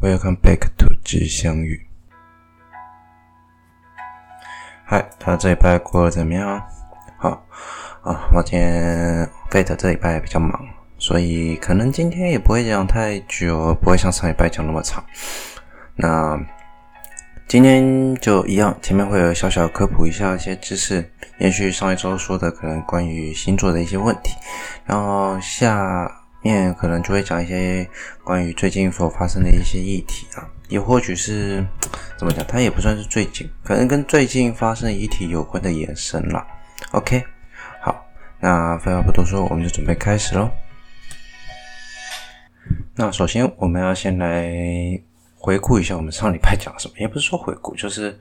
Welcome back to 吉祥语。嗨，他这礼拜过得怎么样？好啊，我今天 Fate 这礼拜比较忙，所以可能今天也不会讲太久，不会像上礼拜讲那么长。那今天就一样，前面会有小小科普一下一些知识，延续上一周说的可能关于星座的一些问题，然后下。面可能就会讲一些关于最近所发生的一些议题啊，也或许是怎么讲，它也不算是最近，可能跟最近发生的议题有关的延伸啦。OK，好，那废话不多说，我们就准备开始喽。那首先我们要先来回顾一下我们上礼拜讲什么，也不是说回顾，就是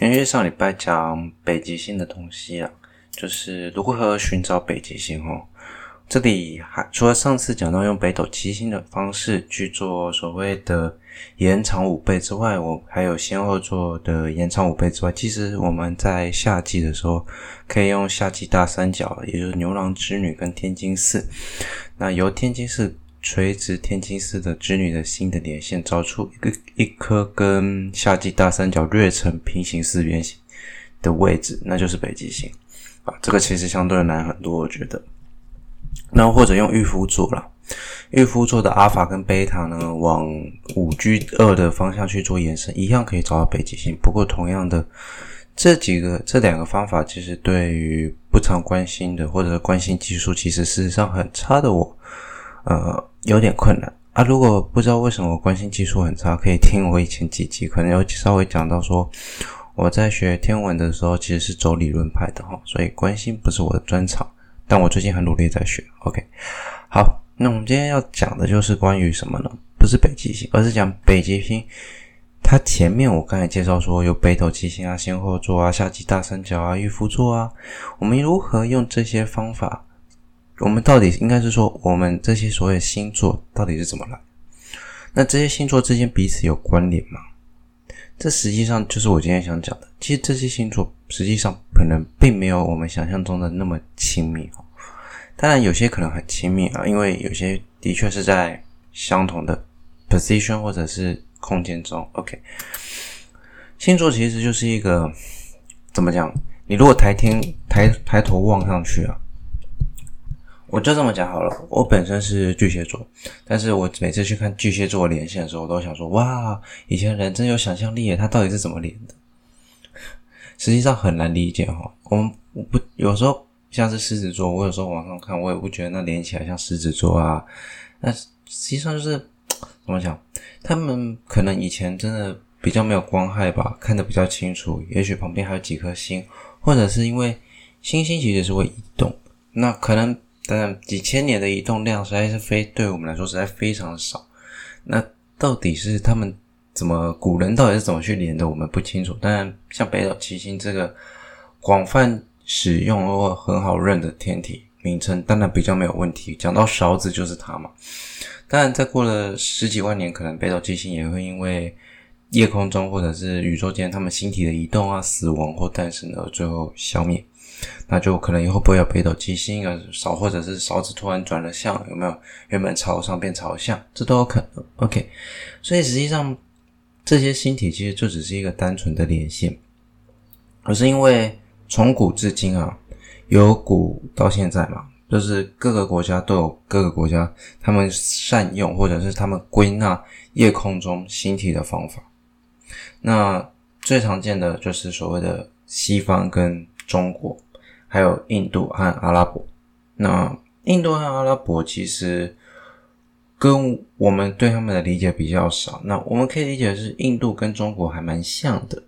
因为上礼拜讲北极星的东西啊，就是如何寻找北极星哦。这里还除了上次讲到用北斗七星的方式去做所谓的延长五倍之外，我还有先后做的延长五倍之外，其实我们在夏季的时候可以用夏季大三角，也就是牛郎织女跟天津四，那由天津四垂直天津四的织女的星的连线，找出一个一颗跟夏季大三角略呈平行四边形的位置，那就是北极星啊。这个其实相对难很多，我觉得。那或者用御夫座啦，御夫座的阿尔法跟贝塔呢，往五 G 二的方向去做延伸，一样可以找到北极星。不过，同样的这几个这两个方法，其实对于不常关心的或者关心技术其实事实上很差的我，呃，有点困难啊。如果不知道为什么我关心技术很差，可以听我以前几集，可能有稍微讲到说，我在学天文的时候其实是走理论派的哈，所以关心不是我的专长。但我最近很努力在学，OK。好，那我们今天要讲的就是关于什么呢？不是北极星，而是讲北极星。它前面我刚才介绍说有北斗七星啊、仙后座啊、夏季大三角啊、御夫座啊。我们如何用这些方法？我们到底应该是说，我们这些所谓星座到底是怎么来？那这些星座之间彼此有关联吗？这实际上就是我今天想讲的。其实这些星座实际上可能并没有我们想象中的那么亲密哦。当然有些可能很亲密啊，因为有些的确是在相同的 position 或者是空间中。OK，星座其实就是一个怎么讲？你如果抬天抬抬头望上去啊。我就这么讲好了，我本身是巨蟹座，但是我每次去看巨蟹座连线的时候，我都想说，哇，以前人真有想象力耶，他到底是怎么连的？实际上很难理解哈。我们我不有时候像是狮子座，我有时候往上看，我也不觉得那连起来像狮子座啊。那实际上就是怎么讲？他们可能以前真的比较没有光害吧，看得比较清楚。也许旁边还有几颗星，或者是因为星星其实是会移动，那可能。但几千年的移动量实在是非对我们来说实在非常少。那到底是他们怎么古人到底是怎么去连的？我们不清楚。当然，像北斗七星这个广泛使用或很好认的天体名称，当然比较没有问题。讲到勺子就是它嘛。当然，再过了十几万年，可能北斗七星也会因为夜空中或者是宇宙间他们星体的移动啊、死亡或诞生而最后消灭。那就可能以后不会有北斗七星啊，勺或者是勺子突然转了向，有没有？原本朝上变朝下，这都有可能。OK，所以实际上这些星体其实就只是一个单纯的连线，而是因为从古至今啊，由古到现在嘛，就是各个国家都有各个国家他们善用或者是他们归纳夜空中星体的方法。那最常见的就是所谓的西方跟中国。还有印度和阿拉伯，那印度和阿拉伯其实跟我们对他们的理解比较少。那我们可以理解的是，印度跟中国还蛮像的。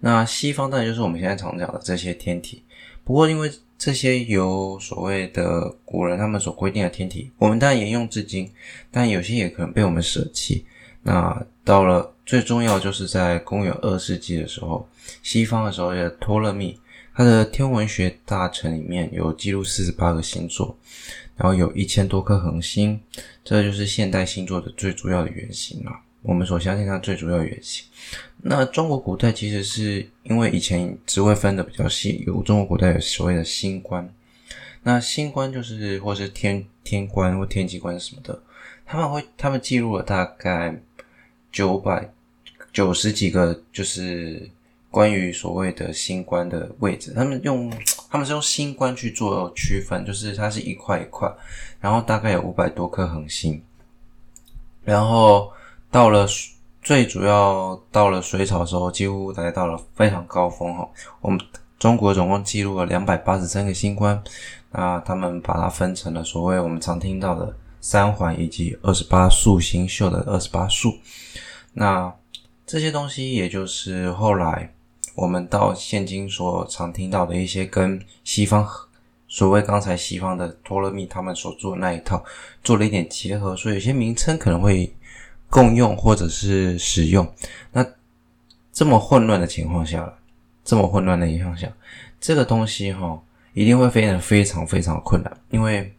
那西方当然就是我们现在常讲的这些天体。不过，因为这些由所谓的古人他们所规定的天体，我们当然沿用至今，但有些也可能被我们舍弃。那到了最重要，就是在公元二世纪的时候，西方的时候的托勒密。他的天文学大成里面有记录四十八个星座，然后有一千多颗恒星，这就是现代星座的最主要的原型啊。我们所相信它最主要的原型。那中国古代其实是因为以前职位分的比较细，有中国古代有所谓的星官，那星官就是或是天天官或天机官什么的，他们会他们记录了大概九百九十几个，就是关于所谓的星官的位置，他们用他们是用星官去做区分，就是它是一块一块，然后大概有五百多颗恒星，然后到了最主要到了隋朝的时候，几乎来到了非常高峰哈。我们中国总共记录了两百八十三个星官，那他们把它分成了所谓我们常听到的三环以及二十八宿星宿的二十八宿，那。这些东西，也就是后来我们到现今所常听到的一些跟西方所谓刚才西方的托勒密他们所做的那一套做了一点结合，所以有些名称可能会共用或者是使用。那这么混乱的情况下，这么混乱的影响下，这个东西哈一定会非常非常非常困难，因为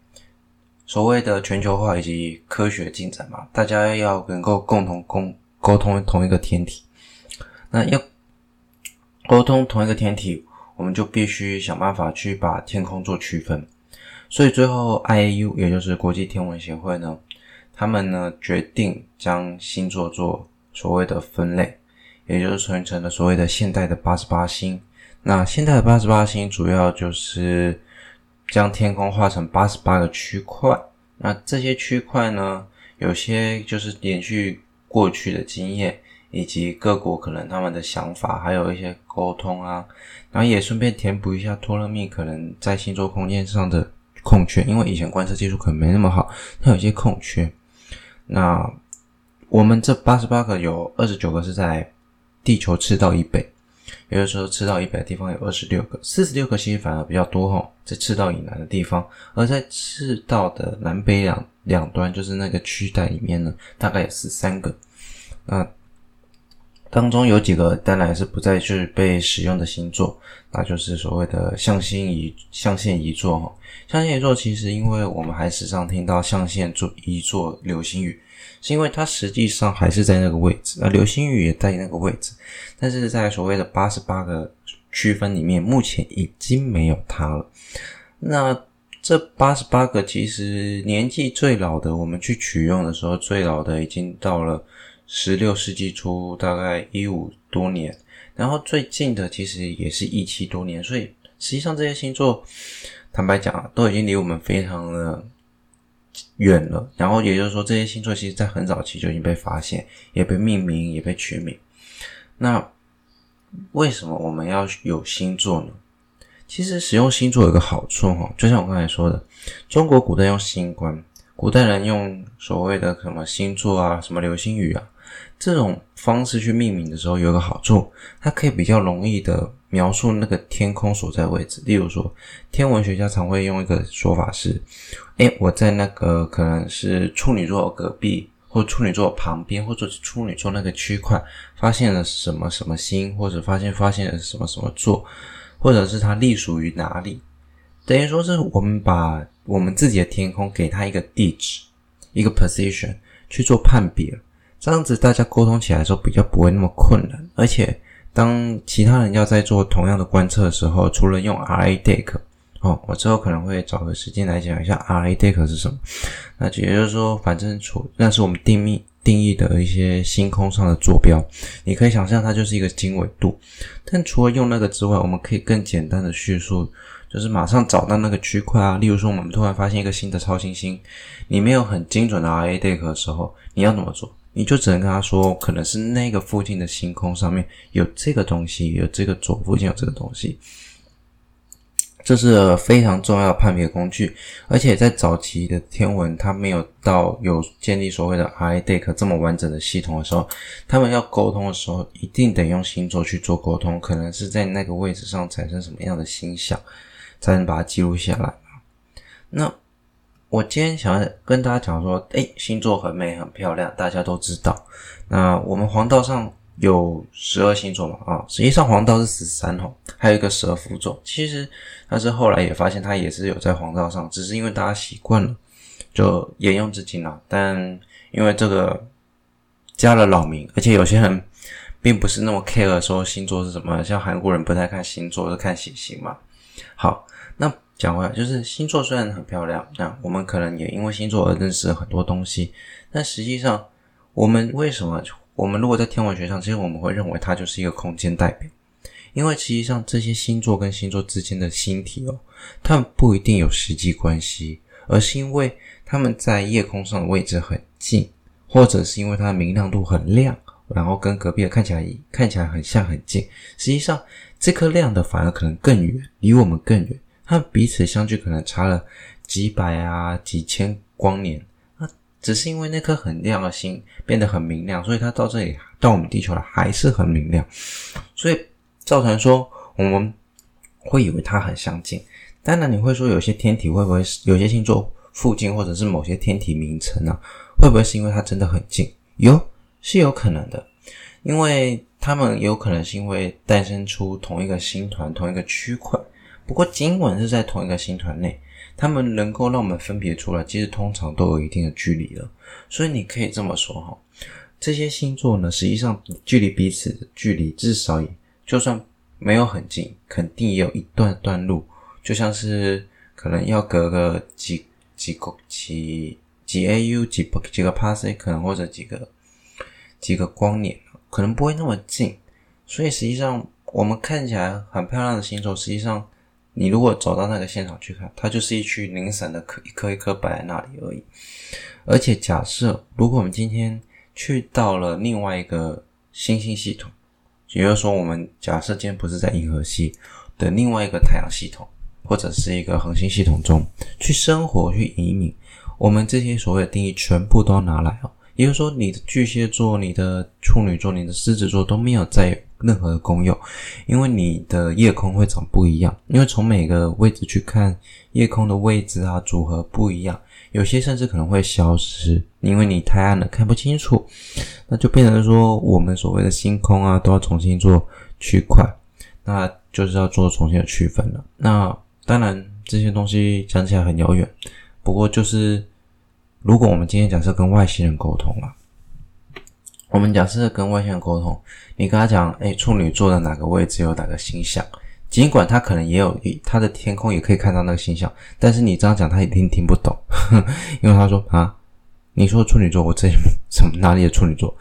所谓的全球化以及科学进展嘛，大家要能够共同共。沟通同一个天体，那要沟通同一个天体，我们就必须想办法去把天空做区分。所以最后，IAU 也就是国际天文协会呢，他们呢决定将星座做所谓的分类，也就是形成了所谓的现代的八十八星。那现代的八十八星主要就是将天空划成八十八个区块。那这些区块呢，有些就是延续。过去的经验，以及各国可能他们的想法，还有一些沟通啊，然后也顺便填补一下托勒密可能在星座空间上的空缺，因为以前观测技术可能没那么好，它有些空缺。那我们这八十八个有二十九个是在地球赤道以北，也就是说赤道以北的地方有二十六个，四十六个其实反而比较多哈，在赤道以南的地方，而在赤道的南北两两端，就是那个区带里面呢，大概有十三个。那当中有几个当然是不再去被使用的星座，那就是所谓的象星移象限移座哈。象限座其实因为我们还时常听到象限座仪座流星雨，是因为它实际上还是在那个位置，那流星雨也在那个位置，但是在所谓的八十八个区分里面，目前已经没有它了。那这八十八个其实年纪最老的，我们去取用的时候，最老的已经到了。十六世纪初，大概一五多年，然后最近的其实也是一七多年，所以实际上这些星座，坦白讲啊，都已经离我们非常的远了。然后也就是说，这些星座其实在很早期就已经被发现，也被命名，也被取名。那为什么我们要有星座呢？其实使用星座有个好处哈，就像我刚才说的，中国古代用星官，古代人用所谓的什么星座啊，什么流星雨啊。这种方式去命名的时候，有个好处，它可以比较容易的描述那个天空所在位置。例如说，天文学家常会用一个说法是：诶，我在那个可能是处女座隔壁，或处女座旁边，或者是处女座那个区块，发现了什么什么星，或者发现发现了什么什么座，或者是它隶属于哪里。等于说是我们把我们自己的天空给它一个地址，一个 position 去做判别。这样子大家沟通起来的时候比较不会那么困难，而且当其他人要在做同样的观测的时候，除了用 RADEC 哦，我之后可能会找个时间来讲一下 RADEC 是什么。那也就是说，反正除那是我们定义定义的一些星空上的坐标，你可以想象它就是一个经纬度。但除了用那个之外，我们可以更简单的叙述，就是马上找到那个区块啊。例如说，我们突然发现一个新的超新星，你没有很精准的 RA-DAC 的时候，你要怎么做？你就只能跟他说，可能是那个附近的星空上面有这个东西，有这个左附近有这个东西，这是非常重要的判别工具。而且在早期的天文，它没有到有建立所谓的 RA-DAC 这么完整的系统的时候，他们要沟通的时候，一定得用星座去做沟通，可能是在那个位置上产生什么样的星象，才能把它记录下来。那。我今天想要跟大家讲说，诶，星座很美很漂亮，大家都知道。那我们黄道上有十二星座嘛？啊，实际上黄道是十三吼，还有一个蛇夫座。其实，但是后来也发现它也是有在黄道上，只是因为大家习惯了，就沿用至今了。但因为这个加了老名，而且有些人并不是那么 care 说星座是什么，像韩国人不太看星座，是看血型嘛。好，那。讲回来，就是星座虽然很漂亮，那我们可能也因为星座而认识了很多东西。但实际上，我们为什么我们如果在天文学上，其实我们会认为它就是一个空间代表，因为实际上这些星座跟星座之间的星体哦，它们不一定有实际关系，而是因为它们在夜空上的位置很近，或者是因为它的明亮度很亮，然后跟隔壁看起来看起来很像很近，实际上这颗亮的反而可能更远，离我们更远，它们彼此相距可能差了几百啊几千光年。那只是因为那颗很亮的星变得很明亮，所以它到这里到我们地球来还是很明亮，所以造成说我们会以为它很相近。当然，你会说有些天体会不会有些星座附近或者是某些天体名称啊，会不会是因为它真的很近？有，是有可能的，因为它们有可能是因为诞生出同一个星团、同一个区块，不过尽管是在同一个星团内。他们能够让我们分别出来，其实通常都有一定的距离了。所以你可以这么说哈，这些星座呢，实际上距离彼此的距离至少也就算没有很近，肯定也有一段段路，就像是可能要隔个几几个几几 AU 几几个 parsec 可能或者几个几个光年，可能不会那么近。所以实际上我们看起来很漂亮的星座，实际上。你如果走到那个现场去看，它就是一区零散的颗一颗一颗摆在那里而已。而且假设如果我们今天去到了另外一个星星系统，也就是说，我们假设今天不是在银河系的另外一个太阳系统，或者是一个恒星系统中去生活、去移民，我们这些所谓的定义全部都要拿来哦。也就是说，你的巨蟹座、你的处女座、你的狮子座都没有在任何的功用，因为你的夜空会长不一样。因为从每个位置去看夜空的位置啊，组合不一样，有些甚至可能会消失，因为你太暗了看不清楚。那就变成说，我们所谓的星空啊，都要重新做区块，那就是要做重新的区分了。那当然这些东西讲起来很遥远，不过就是。如果我们今天假设跟外星人沟通了，我们假设跟外星人沟通，你跟他讲，诶，处女座的哪个位置有哪个星象，尽管他可能也有，他的天空也可以看到那个星象，但是你这样讲他一定听不懂，呵，因为他说啊，你说处女座，我这什么哪里的处女座，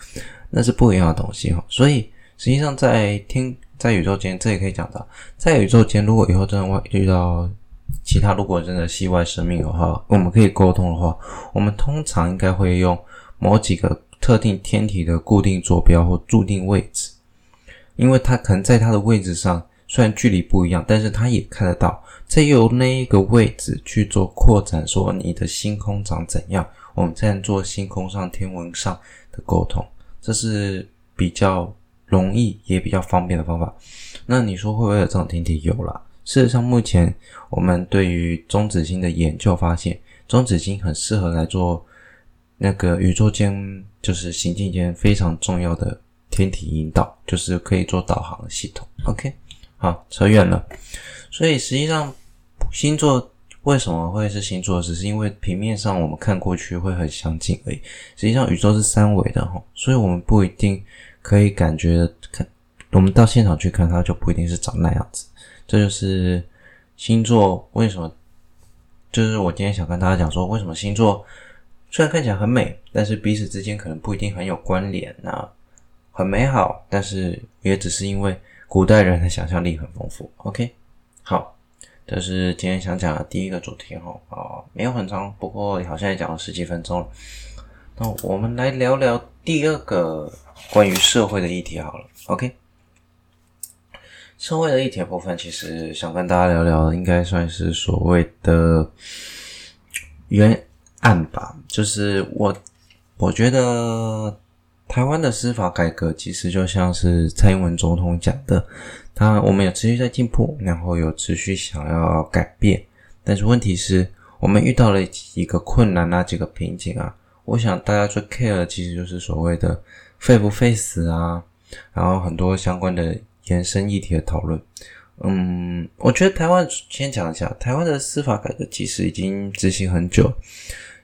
那是不一样的东西哈。所以实际上在天在宇宙间，这也可以讲到，在宇宙间，如果以后真的遇到。其他如果真的系外生命的话，我们可以沟通的话，我们通常应该会用某几个特定天体的固定坐标或注定位置，因为它可能在它的位置上，虽然距离不一样，但是它也看得到。再由那一个位置去做扩展，说你的星空长怎样，我们再做星空上天文上的沟通，这是比较容易也比较方便的方法。那你说会不会有这种天体？有啦。事实上，目前我们对于中子星的研究发现，中子星很适合来做那个宇宙间，就是行进间非常重要的天体引导，就是可以做导航的系统。OK，好，扯远了。所以实际上，星座为什么会是星座？只是因为平面上我们看过去会很相近而已。实际上，宇宙是三维的哈，所以我们不一定可以感觉看，我们到现场去看，它就不一定是长那样子。这就是星座为什么，就是我今天想跟大家讲说，为什么星座虽然看起来很美，但是彼此之间可能不一定很有关联啊，很美好，但是也只是因为古代人的想象力很丰富。OK，好，这是今天想讲的第一个主题哈，啊，没有很长，不过好像也讲了十几分钟了。那我们来聊聊第二个关于社会的议题好了。OK。社会的议题部分，其实想跟大家聊聊，应该算是所谓的原案吧。就是我，我觉得台湾的司法改革，其实就像是蔡英文总统讲的，他我们有持续在进步，然后有持续想要改变，但是问题是，我们遇到了几个困难啊，几个瓶颈啊。我想大家最 care 的，其实就是所谓的废不废死啊，然后很多相关的。延伸议题的讨论，嗯，我觉得台湾先讲一下，台湾的司法改革其实已经执行很久，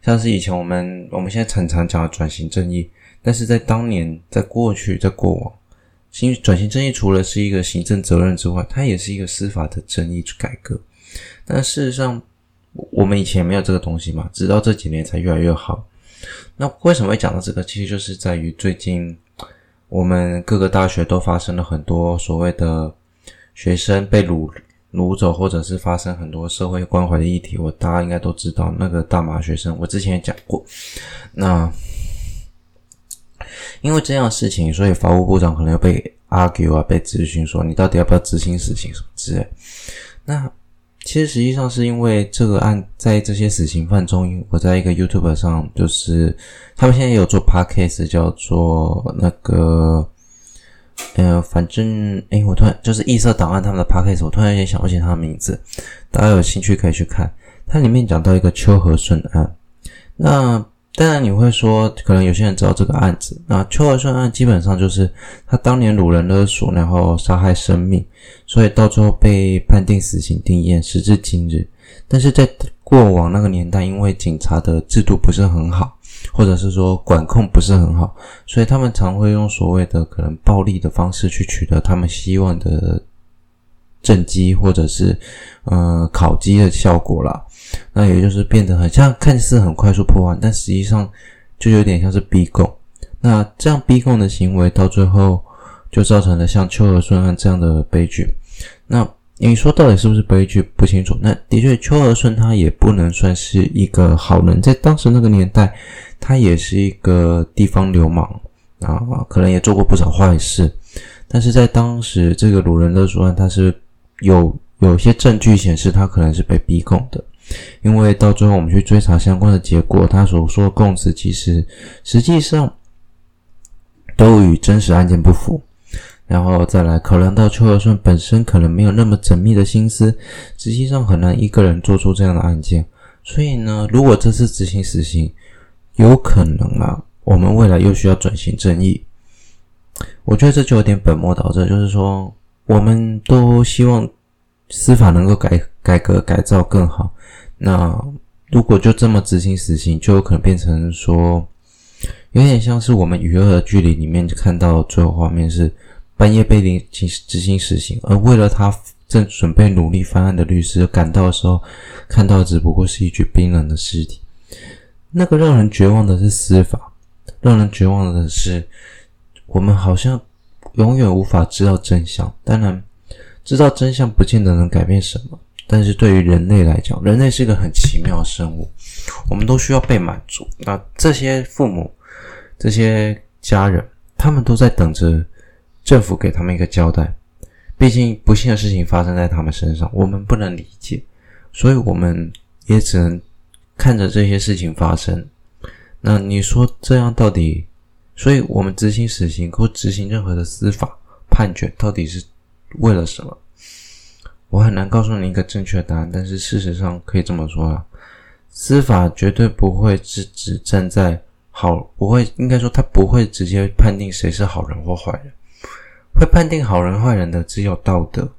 像是以前我们我们现在常常讲的转型正义，但是在当年，在过去，在过往，新转型正义除了是一个行政责任之外，它也是一个司法的正义改革。但事实上，我们以前没有这个东西嘛，直到这几年才越来越好。那为什么会讲到这个？其实就是在于最近。我们各个大学都发生了很多所谓的学生被掳掳走，或者是发生很多社会关怀的议题，我大家应该都知道那个大麻学生，我之前也讲过。那因为这样的事情，所以法务部长可能要被 argue 啊，被质询说你到底要不要执行死刑什么之类。那其实实际上是因为这个案在这些死刑犯中，我在一个 YouTube 上，就是他们现在也有做 Podcast，叫做那个，呃，反正诶，我突然就是异色档案他们的 Podcast，我突然有点想不起他的名字，大家有兴趣可以去看。它里面讲到一个秋和顺案，那。当然，你会说，可能有些人知道这个案子。那秋和顺案基本上就是他当年掳人勒索，然后杀害生命，所以到最后被判定死刑定谳，时至今日。但是在过往那个年代，因为警察的制度不是很好，或者是说管控不是很好，所以他们常会用所谓的可能暴力的方式去取得他们希望的政绩，或者是呃考绩的效果啦。那也就是变得很像，看似很快速破案，但实际上就有点像是逼供。那这样逼供的行为，到最后就造成了像秋和顺案这样的悲剧。那你说到底是不是悲剧？不清楚。那的确，秋和顺他也不能算是一个好人，在当时那个年代，他也是一个地方流氓啊，可能也做过不少坏事。但是在当时这个鲁人勒索案，他是有有些证据显示他可能是被逼供的。因为到最后我们去追查相关的结果，他所说的供词其实实际上都与真实案件不符。然后再来考量到邱和顺本身可能没有那么缜密的心思，实际上很难一个人做出这样的案件。所以呢，如果这次执行死刑，有可能啊，我们未来又需要转型正义。我觉得这就有点本末倒置，就是说我们都希望司法能够改改革改造更好。那如果就这么执行死刑，就有可能变成说，有点像是我们《与恶的距离》里面看到最后画面是半夜被临行执行死刑，而为了他正准备努力翻案的律师赶到的时候，看到只不过是一具冰冷的尸体。那个让人绝望的是司法，让人绝望的是我们好像永远无法知道真相。当然，知道真相不见得能改变什么。但是对于人类来讲，人类是一个很奇妙的生物，我们都需要被满足。那这些父母、这些家人，他们都在等着政府给他们一个交代。毕竟不幸的事情发生在他们身上，我们不能理解，所以我们也只能看着这些事情发生。那你说这样到底？所以我们执行死刑或执行任何的司法判决，到底是为了什么？我很难告诉你一个正确的答案，但是事实上可以这么说啊，司法绝对不会是只站在好，不会，应该说他不会直接判定谁是好人或坏人，会判定好人坏人的只有道德。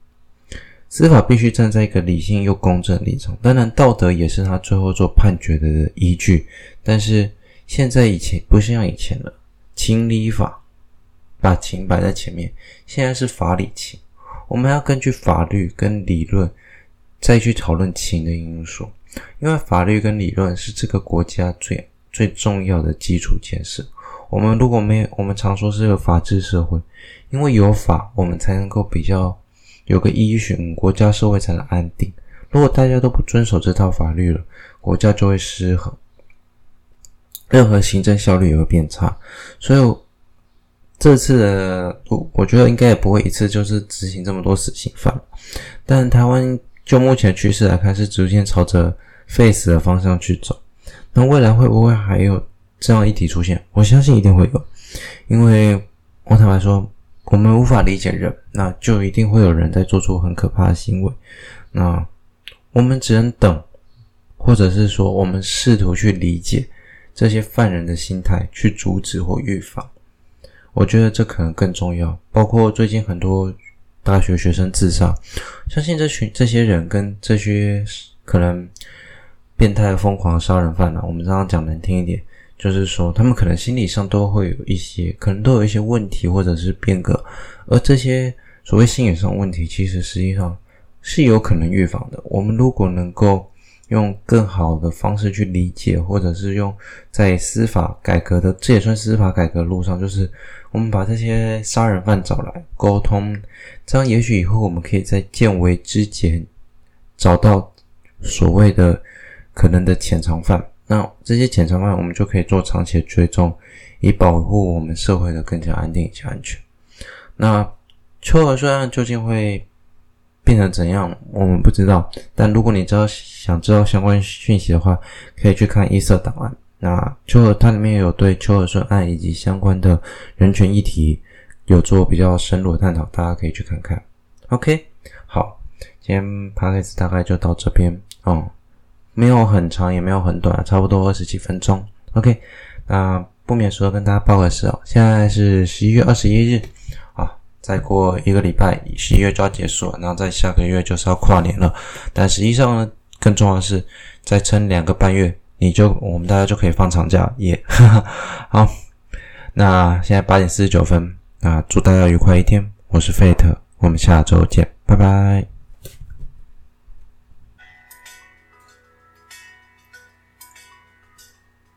司法必须站在一个理性又公正的立场，当然道德也是他最后做判决的依据。但是现在以前不像以前了，情理法把情摆在前面，现在是法理情。我们要根据法律跟理论再去讨论情的因素，因为法律跟理论是这个国家最最重要的基础建设。我们如果没有，我们常说是个法治社会，因为有法，我们才能够比较有个依循，国家社会才能安定。如果大家都不遵守这套法律了，国家就会失衡，任何行政效率也会变差。所以。这次的我，我觉得应该也不会一次就是执行这么多死刑犯，但台湾就目前趋势来看，是逐渐朝着废死的方向去走。那未来会不会还有这样议题出现？我相信一定会有，因为我坦白说，我们无法理解人，那就一定会有人在做出很可怕的行为。那我们只能等，或者是说，我们试图去理解这些犯人的心态，去阻止或预防。我觉得这可能更重要，包括最近很多大学学生自杀，相信这群这些人跟这些可能变态疯狂杀人犯呢，我们刚刚讲难听一点，就是说他们可能心理上都会有一些，可能都有一些问题或者是变革，而这些所谓心理上问题，其实实际上是有可能预防的。我们如果能够用更好的方式去理解，或者是用在司法改革的，这也算司法改革路上，就是我们把这些杀人犯找来沟通，这样也许以后我们可以在见微知简，找到所谓的可能的潜藏犯。那这些潜藏犯，我们就可以做长期的追踪，以保护我们社会的更加安定以及安全。那秋和顺案究竟会变成怎样？我们不知道。但如果你知道想知道相关讯息的话，可以去看异色档案。那秋和它里面有对秋和顺案以及相关的人权议题有做比较深入的探讨，大家可以去看看。OK，好，今天 Podcast 大概就到这边哦。没有很长，也没有很短，差不多二十几分钟。OK，那不免说跟大家报个时哦，现在是十一月二十一日啊，再过一个礼拜，十一月就要结束了，然后在下个月就是要跨年了。但实际上呢，更重要的是再撑两个半月，你就我们大家就可以放长假耶。Yeah、好，那现在八点四十九分，那祝大家愉快一天。我是费特，我们下周见，拜拜。